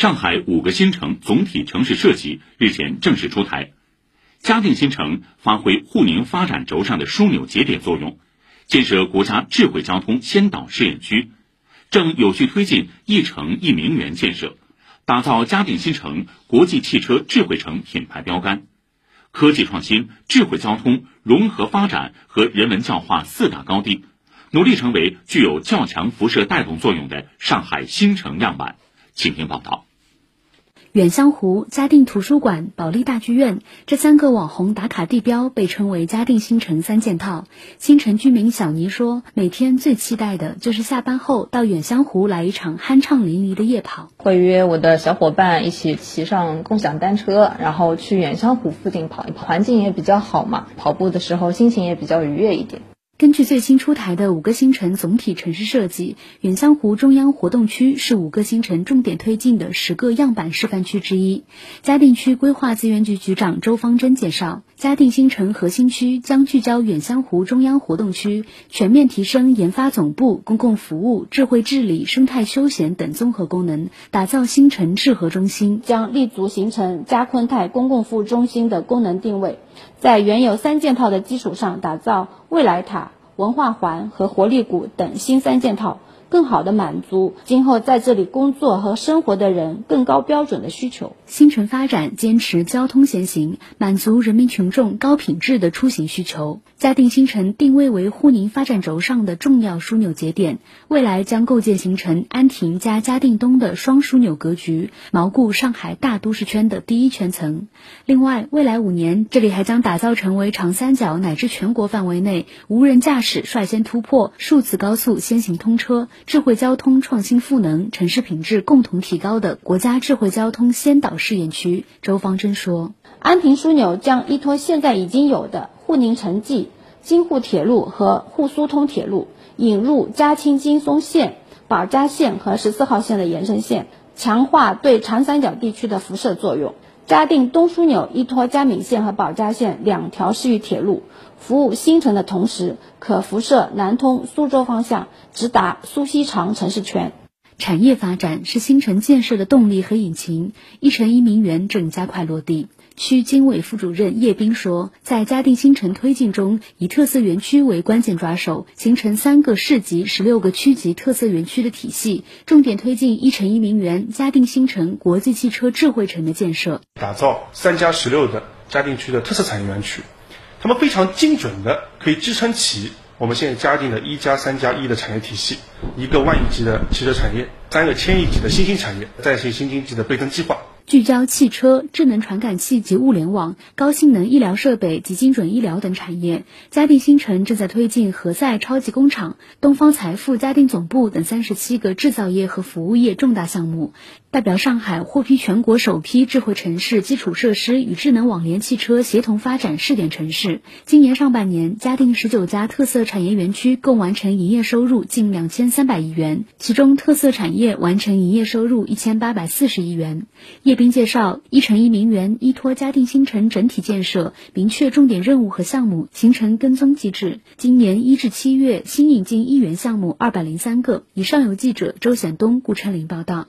上海五个新城总体城市设计日前正式出台，嘉定新城发挥沪宁发展轴上的枢纽节点作用，建设国家智慧交通先导试验区，正有序推进一城一名园建设，打造嘉定新城国际汽车智慧城品牌标杆，科技创新、智慧交通融合发展和人文教化四大高地，努力成为具有较强辐射带动作用的上海新城样板。请听报道。远香湖、嘉定图书馆、保利大剧院这三个网红打卡地标被称为嘉定新城三件套。新城居民小倪说：“每天最期待的就是下班后到远香湖来一场酣畅淋漓的夜跑。会约我的小伙伴一起骑上共享单车，然后去远香湖附近跑一跑，环境也比较好嘛，跑步的时候心情也比较愉悦一点。”根据最新出台的五个新城总体城市设计，远香湖中央活动区是五个新城重点推进的十个样板示范区之一。嘉定区规划资源局局长周方珍介绍，嘉定新城核心区将聚焦远香湖中央活动区，全面提升研发总部、公共服务、智慧治理、生态休闲等综合功能，打造新城智核中心，将立足形成嘉昆泰公共服务中心的功能定位。在原有三件套的基础上，打造未来塔、文化环和活力谷等新三件套。更好地满足今后在这里工作和生活的人更高标准的需求。新城发展坚持交通先行，满足人民群众高品质的出行需求。嘉定新城定位为沪宁发展轴上的重要枢纽节点，未来将构建形成安亭加嘉定东的双枢纽格局，锚固上海大都市圈的第一圈层。另外，未来五年，这里还将打造成为长三角乃至全国范围内无人驾驶率先突破、数字高速先行通车。智慧交通创新赋能、城市品质共同提高的国家智慧交通先导试验区，周方珍说：“安亭枢纽将依托现在已经有的沪宁城际、京沪铁路和沪苏通铁路，引入嘉清金松线、保嘉线和十四号线的延伸线，强化对长三角地区的辐射作用。嘉定东枢纽依托嘉闵线和保嘉线两条市域铁路。”服务新城的同时，可辐射南通、苏州方向，直达苏锡常城市圈。产业发展是新城建设的动力和引擎，一城一名园正加快落地。区经委副主任叶斌说，在嘉定新城推进中，以特色园区为关键抓手，形成三个市级、十六个区级特色园区的体系，重点推进一城一名园、嘉定新城国际汽车智慧城的建设，打造三加十六的嘉定区的特色产业园区。他们非常精准的可以支撑起我们现在嘉定的一加三加一的产业体系，一个万亿级的汽车产业，三个千亿级的新兴产业，再生新经济的倍增计划。聚焦汽车、智能传感器及物联网、高性能医疗设备及精准医疗等产业。嘉定新城正在推进何赛超级工厂、东方财富嘉定总部等三十七个制造业和服务业重大项目。代表上海获批全国首批智慧城市基础设施与智能网联汽车协同发展试点城市。今年上半年，嘉定十九家特色产业园区共完成营业收入近两千三百亿元，其中特色产业完成营业收入一千八百四十亿元。叶。斌介绍一城一名园依托嘉定新城整体建设，明确重点任务和项目，形成跟踪机制。今年一至七月，新引进一元项目二百零三个。以上由记者周显东、顾春林报道。